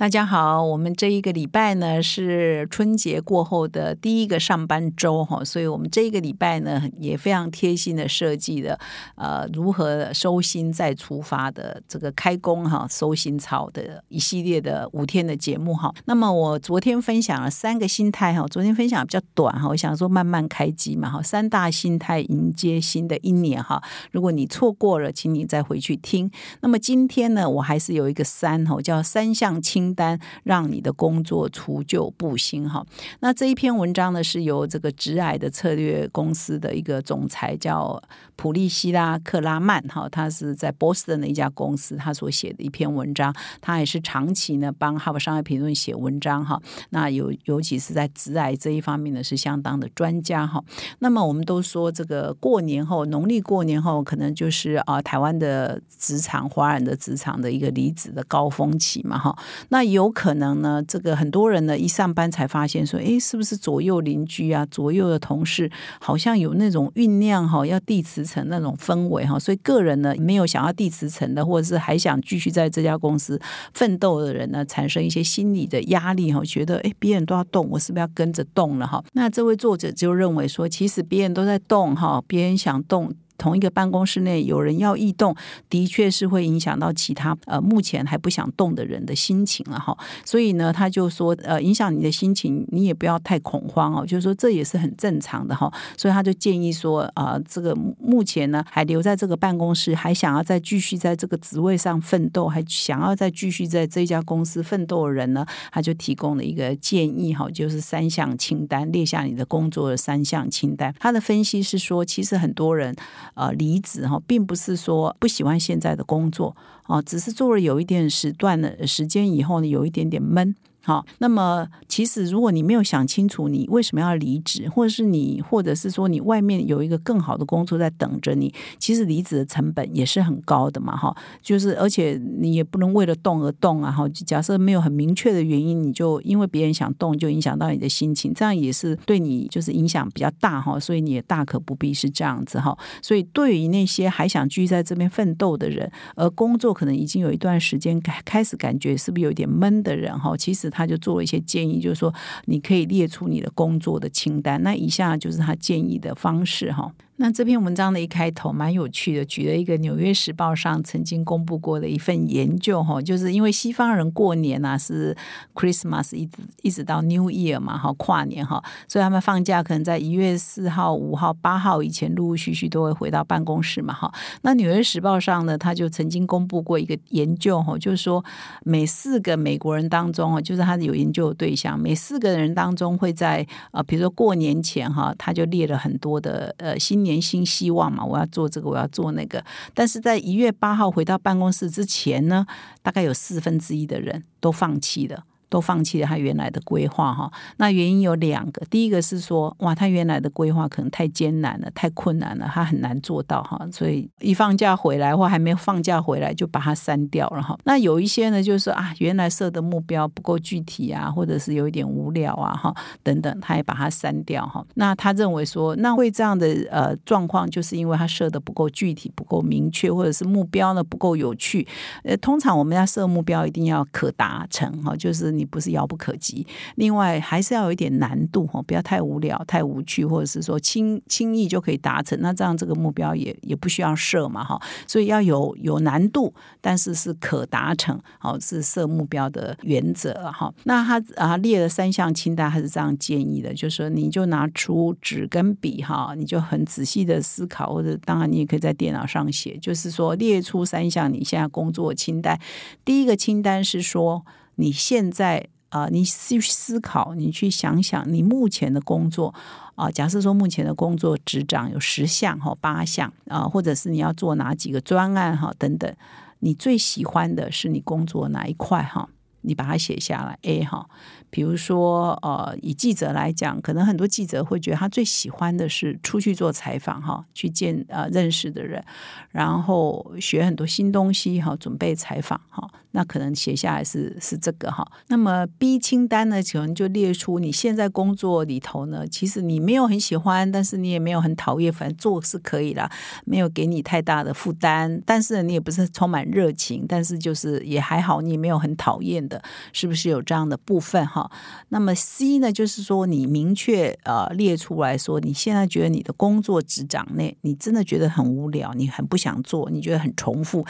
大家好，我们这一个礼拜呢是春节过后的第一个上班周哈，所以我们这一个礼拜呢也非常贴心的设计了呃如何收心再出发的这个开工哈收心操的一系列的五天的节目哈。那么我昨天分享了三个心态哈，昨天分享比较短哈，我想说慢慢开机嘛哈，三大心态迎接新的一年哈。如果你错过了，请你再回去听。那么今天呢，我还是有一个三哈，叫三项清。单让你的工作除旧布新哈。那这一篇文章呢，是由这个直癌的策略公司的一个总裁叫普利希拉克拉曼哈，他是在波士顿的一家公司，他所写的一篇文章。他也是长期呢帮哈佛商业评论写文章哈。那尤尤其是在直癌这一方面呢，是相当的专家哈。那么我们都说这个过年后，农历过年后，可能就是啊台湾的职场、华人的职场的一个离职的高峰期嘛哈。那那有可能呢？这个很多人呢，一上班才发现说，哎，是不是左右邻居啊，左右的同事好像有那种酝酿哈，要递辞呈那种氛围哈。所以个人呢，没有想要递辞呈的，或者是还想继续在这家公司奋斗的人呢，产生一些心理的压力哈，觉得哎，别人都要动，我是不是要跟着动了哈？那这位作者就认为说，其实别人都在动哈，别人想动。同一个办公室内有人要异动，的确是会影响到其他呃目前还不想动的人的心情了哈。所以呢，他就说呃影响你的心情，你也不要太恐慌哦，就是说这也是很正常的哈。所以他就建议说啊，这个目前呢还留在这个办公室，还想要再继续在这个职位上奋斗，还想要再继续在这家公司奋斗的人呢，他就提供了一个建议哈，就是三项清单，列下你的工作的三项清单。他的分析是说，其实很多人。呃，离职哈，并不是说不喜欢现在的工作啊，只是做了有一点时段的时间以后呢，有一点点闷。好，那么其实如果你没有想清楚你为什么要离职，或者是你，或者是说你外面有一个更好的工作在等着你，其实离职的成本也是很高的嘛，哈，就是而且你也不能为了动而动啊，哈，假设没有很明确的原因，你就因为别人想动就影响到你的心情，这样也是对你就是影响比较大哈，所以你也大可不必是这样子哈。所以对于那些还想继续在这边奋斗的人，而工作可能已经有一段时间开开始感觉是不是有点闷的人哈，其实。他就做了一些建议，就是说你可以列出你的工作的清单。那以下就是他建议的方式哈。那这篇文章的一开头蛮有趣的，举了一个《纽约时报》上曾经公布过的一份研究哈，就是因为西方人过年啊是 Christmas 一直一直到 New Year 嘛哈，跨年哈，所以他们放假可能在一月四号、五号、八号以前陆陆续续都会回到办公室嘛哈。那《纽约时报》上呢，他就曾经公布过一个研究哈，就是说每四个美国人当中哦，就是他有研究的对象，每四个人当中会在呃，比如说过年前哈，他就列了很多的呃新年。年新希望嘛，我要做这个，我要做那个。但是在一月八号回到办公室之前呢，大概有四分之一的人都放弃了。都放弃了他原来的规划哈，那原因有两个，第一个是说哇，他原来的规划可能太艰难了，太困难了，他很难做到哈，所以一放假回来或还没放假回来就把它删掉了哈。那有一些呢，就是啊，原来设的目标不够具体啊，或者是有一点无聊啊哈等等，他也把它删掉哈。那他认为说，那会这样的呃状况，就是因为他设的不够具体、不够明确，或者是目标呢不够有趣。呃，通常我们要设目标一定要可达成哈，就是。你不是遥不可及，另外还是要有一点难度哈，不要太无聊、太无趣，或者是说轻轻易就可以达成，那这样这个目标也也不需要设嘛哈，所以要有有难度，但是是可达成，好是设目标的原则哈。那他啊列了三项清单，他是这样建议的，就是说你就拿出纸跟笔哈，你就很仔细的思考，或者当然你也可以在电脑上写，就是说列出三项你现在工作清单。第一个清单是说。你现在啊，你去思考，你去想想，你目前的工作啊，假设说目前的工作执掌有十项哈，八项啊，或者是你要做哪几个专案哈等等，你最喜欢的是你工作哪一块哈？你把它写下来。A 哈，比如说呃，以记者来讲，可能很多记者会觉得他最喜欢的是出去做采访哈，去见呃认识的人，然后学很多新东西哈，准备采访哈。那可能写下来是是这个哈。那么 B 清单呢，可能就列出你现在工作里头呢，其实你没有很喜欢，但是你也没有很讨厌，反正做是可以啦，没有给你太大的负担，但是你也不是充满热情，但是就是也还好，你也没有很讨厌的，是不是有这样的部分哈？那么 C 呢，就是说你明确呃列出来说，你现在觉得你的工作职掌内，你真的觉得很无聊，你很不想做，你觉得很重复，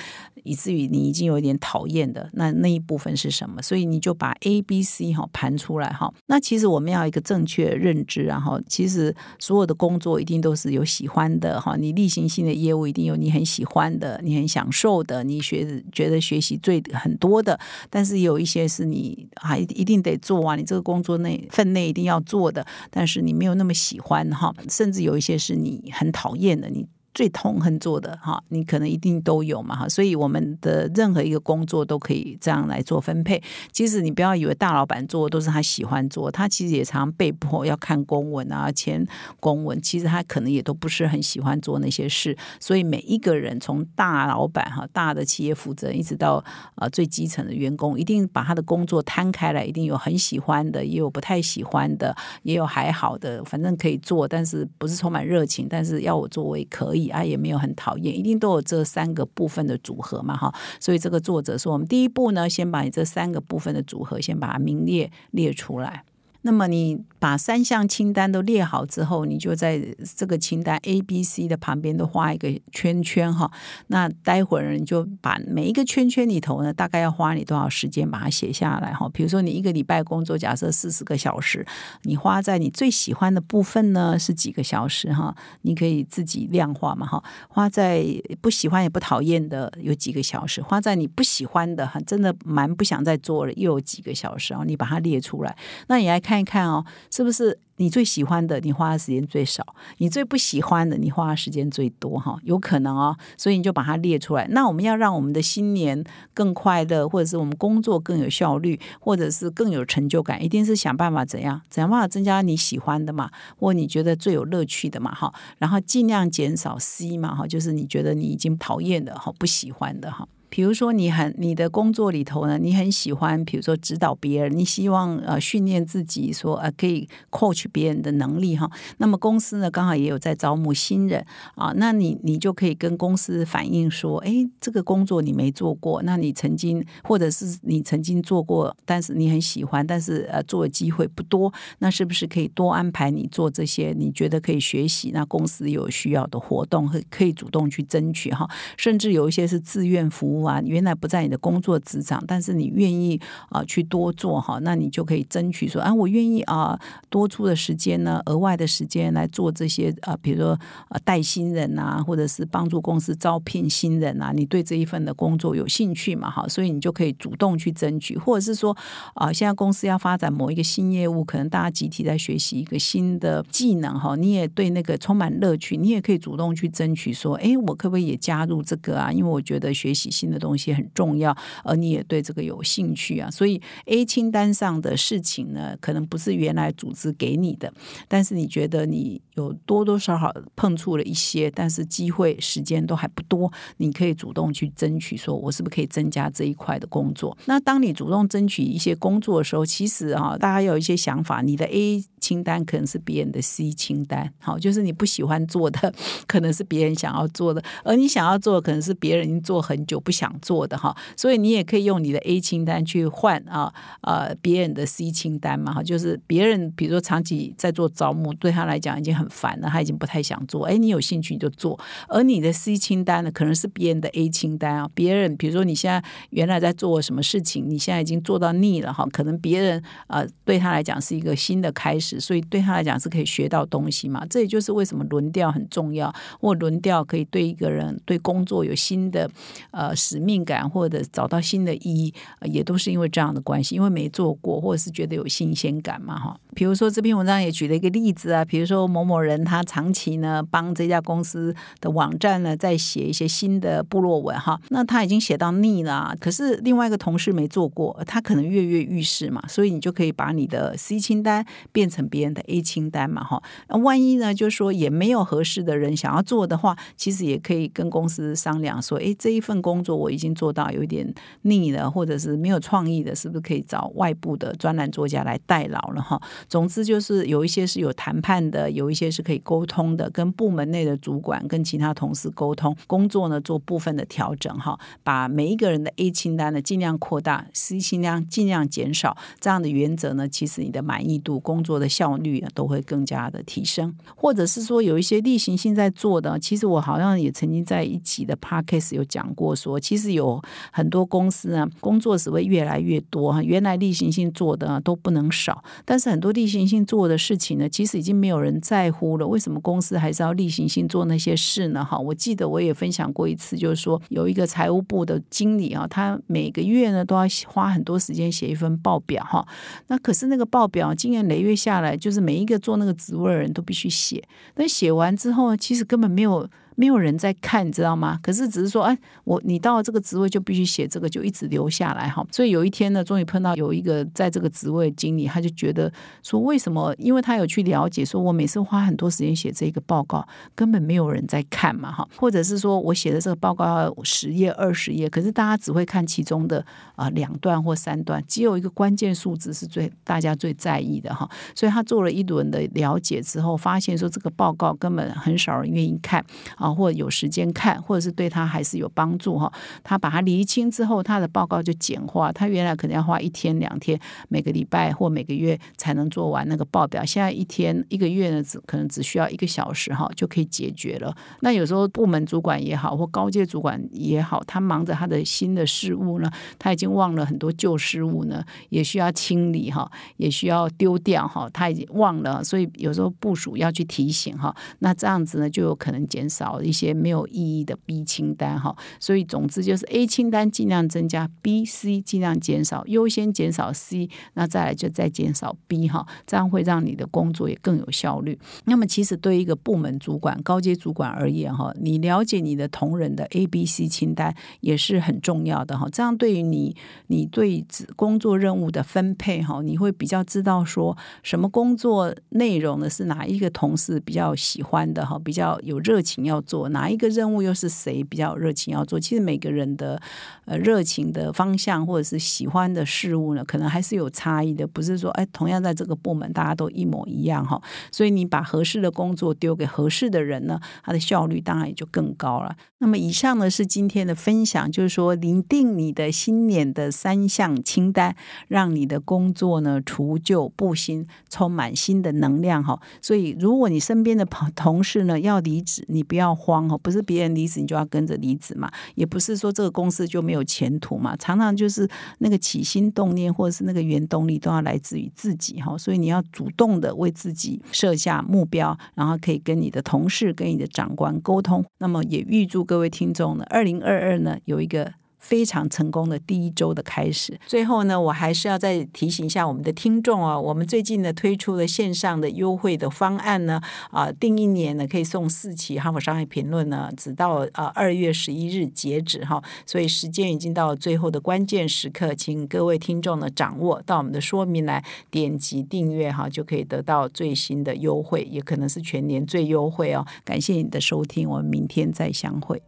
以至于你已经有一点讨厌的，那那一部分是什么？所以你就把 A、B、C 哈盘出来哈。那其实我们要一个正确认知，然后其实所有的工作一定都是有喜欢的哈，你例行性的业务一定有你很喜欢的，你很享受的，你学觉得学习最很多的，但是有一些是你还一定得做哇，你这个工作内分内一定要做的，但是你没有那么喜欢哈，甚至有一些是你很讨厌的，你。最痛恨做的哈，你可能一定都有嘛哈，所以我们的任何一个工作都可以这样来做分配。其实你不要以为大老板做的都是他喜欢做，他其实也常被迫要看公文啊、签公文，其实他可能也都不是很喜欢做那些事。所以每一个人从大老板哈、大的企业负责人，一直到呃最基层的员工，一定把他的工作摊开来，一定有很喜欢的，也有不太喜欢的，也有还好的，反正可以做，但是不是充满热情，但是要我做我也可以。啊，也没有很讨厌，一定都有这三个部分的组合嘛，哈。所以这个作者说，我们第一步呢，先把你这三个部分的组合先把它名列列出来。那么你。把三项清单都列好之后，你就在这个清单 A、B、C 的旁边都画一个圈圈哈。那待会儿你就把每一个圈圈里头呢，大概要花你多少时间把它写下来哈。比如说你一个礼拜工作，假设四十个小时，你花在你最喜欢的部分呢是几个小时哈？你可以自己量化嘛哈。花在不喜欢也不讨厌的有几个小时，花在你不喜欢的哈，真的蛮不想再做了又有几个小时啊？你把它列出来，那你来看一看哦。是不是你最喜欢的，你花的时间最少；你最不喜欢的，你花的时间最多？哈，有可能哦。所以你就把它列出来。那我们要让我们的新年更快乐，或者是我们工作更有效率，或者是更有成就感，一定是想办法怎样，怎样办法增加你喜欢的嘛，或你觉得最有乐趣的嘛，哈。然后尽量减少 C 嘛，哈，就是你觉得你已经讨厌的，哈，不喜欢的，哈。比如说，你很你的工作里头呢，你很喜欢，比如说指导别人，你希望呃训练自己，说呃可以 coach 别人的能力哈。那么公司呢，刚好也有在招募新人啊，那你你就可以跟公司反映说，哎，这个工作你没做过，那你曾经或者是你曾经做过，但是你很喜欢，但是呃做的机会不多，那是不是可以多安排你做这些？你觉得可以学习？那公司有需要的活动，可可以主动去争取哈，甚至有一些是自愿服务。啊，原来不在你的工作职场，但是你愿意啊去多做哈，那你就可以争取说，啊，我愿意啊多出的时间呢，额外的时间来做这些啊，比如说啊带新人啊，或者是帮助公司招聘新人啊，你对这一份的工作有兴趣嘛？哈，所以你就可以主动去争取，或者是说啊，现在公司要发展某一个新业务，可能大家集体在学习一个新的技能哈，你也对那个充满乐趣，你也可以主动去争取说，哎，我可不可以也加入这个啊？因为我觉得学习新的东西很重要，而你也对这个有兴趣啊，所以 A 清单上的事情呢，可能不是原来组织给你的，但是你觉得你有多多少少碰触了一些，但是机会时间都还不多，你可以主动去争取，说我是不是可以增加这一块的工作？那当你主动争取一些工作的时候，其实啊，大家有一些想法，你的 A 清单可能是别人的 C 清单，好，就是你不喜欢做的，可能是别人想要做的，而你想要做的，可能是别人已经做很久不。想做的哈，所以你也可以用你的 A 清单去换啊呃别人的 C 清单嘛哈，就是别人比如说长期在做招募，对他来讲已经很烦了，他已经不太想做。哎，你有兴趣你就做，而你的 C 清单呢，可能是别人的 A 清单啊。别人比如说你现在原来在做什么事情，你现在已经做到腻了哈，可能别人啊对他来讲是一个新的开始，所以对他来讲是可以学到东西嘛。这也就是为什么轮调很重要，或轮调可以对一个人对工作有新的呃。使命感或者找到新的意义，也都是因为这样的关系，因为没做过，或者是觉得有新鲜感嘛，哈。比如说这篇文章也举了一个例子啊，比如说某某人他长期呢帮这家公司的网站呢在写一些新的部落文哈，那他已经写到腻了，可是另外一个同事没做过，他可能跃跃欲试嘛，所以你就可以把你的 C 清单变成别人的 A 清单嘛哈。那万一呢，就是说也没有合适的人想要做的话，其实也可以跟公司商量说，哎，这一份工作我已经做到有一点腻了，或者是没有创意的，是不是可以找外部的专栏作家来代劳了哈？总之就是有一些是有谈判的，有一些些是可以沟通的，跟部门内的主管跟其他同事沟通，工作呢做部分的调整哈，把每一个人的 A 清单呢尽量扩大，C 清单尽量减少，这样的原则呢，其实你的满意度、工作的效率都会更加的提升。或者是说有一些例行性在做的，其实我好像也曾经在一起的 Podcast 有讲过，说其实有很多公司呢，工作只会越来越多哈，原来例行性做的都不能少，但是很多例行性做的事情呢，其实已经没有人在乎了。为什么公司还是要例行性做那些事呢？哈，我记得我也分享过一次，就是说有一个财务部的经理啊，他每个月呢都要花很多时间写一份报表哈。那可是那个报表经年累月下来，就是每一个做那个职位的人都必须写。但写完之后，其实根本没有。没有人在看，你知道吗？可是只是说，哎，我你到了这个职位就必须写这个，就一直留下来哈。所以有一天呢，终于碰到有一个在这个职位经理，他就觉得说，为什么？因为他有去了解，说我每次花很多时间写这个报告，根本没有人在看嘛哈。或者是说我写的这个报告要十页、二十页，可是大家只会看其中的啊两段或三段，只有一个关键数字是最大家最在意的哈。所以他做了一轮的了解之后，发现说这个报告根本很少人愿意看啊。或者有时间看，或者是对他还是有帮助哈。他把它厘清之后，他的报告就简化。他原来可能要花一天两天，每个礼拜或每个月才能做完那个报表。现在一天一个月呢，只可能只需要一个小时哈，就可以解决了。那有时候部门主管也好，或高阶主管也好，他忙着他的新的事物呢，他已经忘了很多旧事物呢，也需要清理哈，也需要丢掉哈。他已经忘了，所以有时候部署要去提醒哈。那这样子呢，就有可能减少。一些没有意义的 B 清单哈，所以总之就是 A 清单尽量增加，B、C 尽量减少，优先减少 C，那再来就再减少 B 哈，这样会让你的工作也更有效率。那么其实对一个部门主管、高阶主管而言哈，你了解你的同仁的 A、B、C 清单也是很重要的哈，这样对于你你对工作任务的分配哈，你会比较知道说什么工作内容呢是哪一个同事比较喜欢的哈，比较有热情要。做哪一个任务又是谁比较热情要做？其实每个人的呃热情的方向或者是喜欢的事物呢，可能还是有差异的。不是说哎，同样在这个部门大家都一模一样哈。所以你把合适的工作丢给合适的人呢，他的效率当然也就更高了。那么以上呢是今天的分享，就是说拟定你的新年的三项清单，让你的工作呢除旧布新，充满新的能量哈。所以如果你身边的朋同事呢要离职，你不要。慌哦，不是别人离职你就要跟着离职嘛，也不是说这个公司就没有前途嘛。常常就是那个起心动念或者是那个原动力都要来自于自己哈，所以你要主动的为自己设下目标，然后可以跟你的同事、跟你的长官沟通。那么也预祝各位听众呢，二零二二呢有一个。非常成功的第一周的开始。最后呢，我还是要再提醒一下我们的听众啊，我们最近呢推出了线上的优惠的方案呢，啊，订一年呢可以送四期《哈佛商业评论》呢，直到呃二月十一日截止哈，所以时间已经到了最后的关键时刻，请各位听众呢掌握到我们的说明来点击订阅哈，就可以得到最新的优惠，也可能是全年最优惠哦。感谢你的收听，我们明天再相会。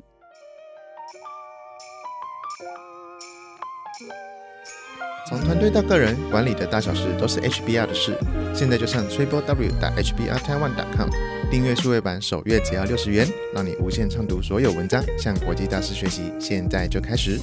从团队到个人，管理的大小事都是 HBR 的事。现在就上 triple w 打 hbr taiwan 点 com 订阅数位版，首月只要六十元，让你无限畅读所有文章，向国际大师学习。现在就开始。